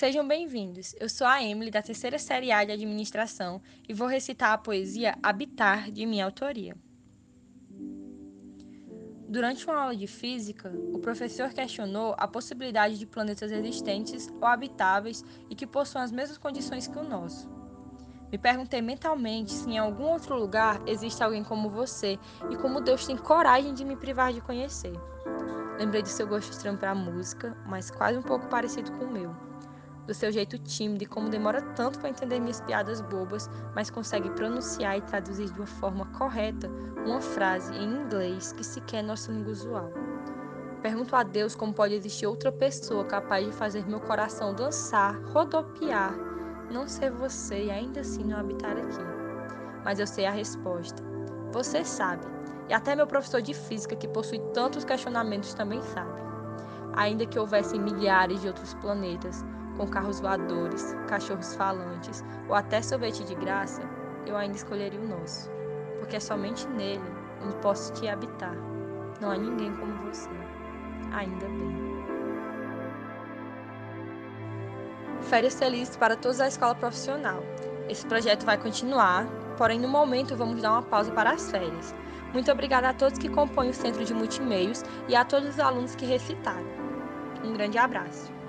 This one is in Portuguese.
Sejam bem-vindos. Eu sou a Emily, da terceira série A de Administração, e vou recitar a poesia Habitar, de minha autoria. Durante uma aula de física, o professor questionou a possibilidade de planetas existentes ou habitáveis e que possuam as mesmas condições que o nosso. Me perguntei mentalmente se em algum outro lugar existe alguém como você e como Deus tem coragem de me privar de conhecer. Lembrei do seu gosto estranho para música, mas quase um pouco parecido com o meu. Do seu jeito tímido e como demora tanto para entender minhas piadas bobas, mas consegue pronunciar e traduzir de uma forma correta uma frase em inglês que sequer é nossa língua usual. Pergunto a Deus como pode existir outra pessoa capaz de fazer meu coração dançar, rodopiar não ser você e ainda assim não habitar aqui. Mas eu sei a resposta. Você sabe. E até meu professor de física, que possui tantos questionamentos, também sabe. Ainda que houvessem milhares de outros planetas, com carros voadores, cachorros falantes ou até sorvete de graça, eu ainda escolheria o nosso. Porque é somente nele onde posso te habitar. Não há ninguém como você. Ainda bem. Férias Felizes para todos a escola profissional. Esse projeto vai continuar, porém no momento vamos dar uma pausa para as férias. Muito obrigada a todos que compõem o Centro de Multimeios e a todos os alunos que recitaram. Um grande abraço.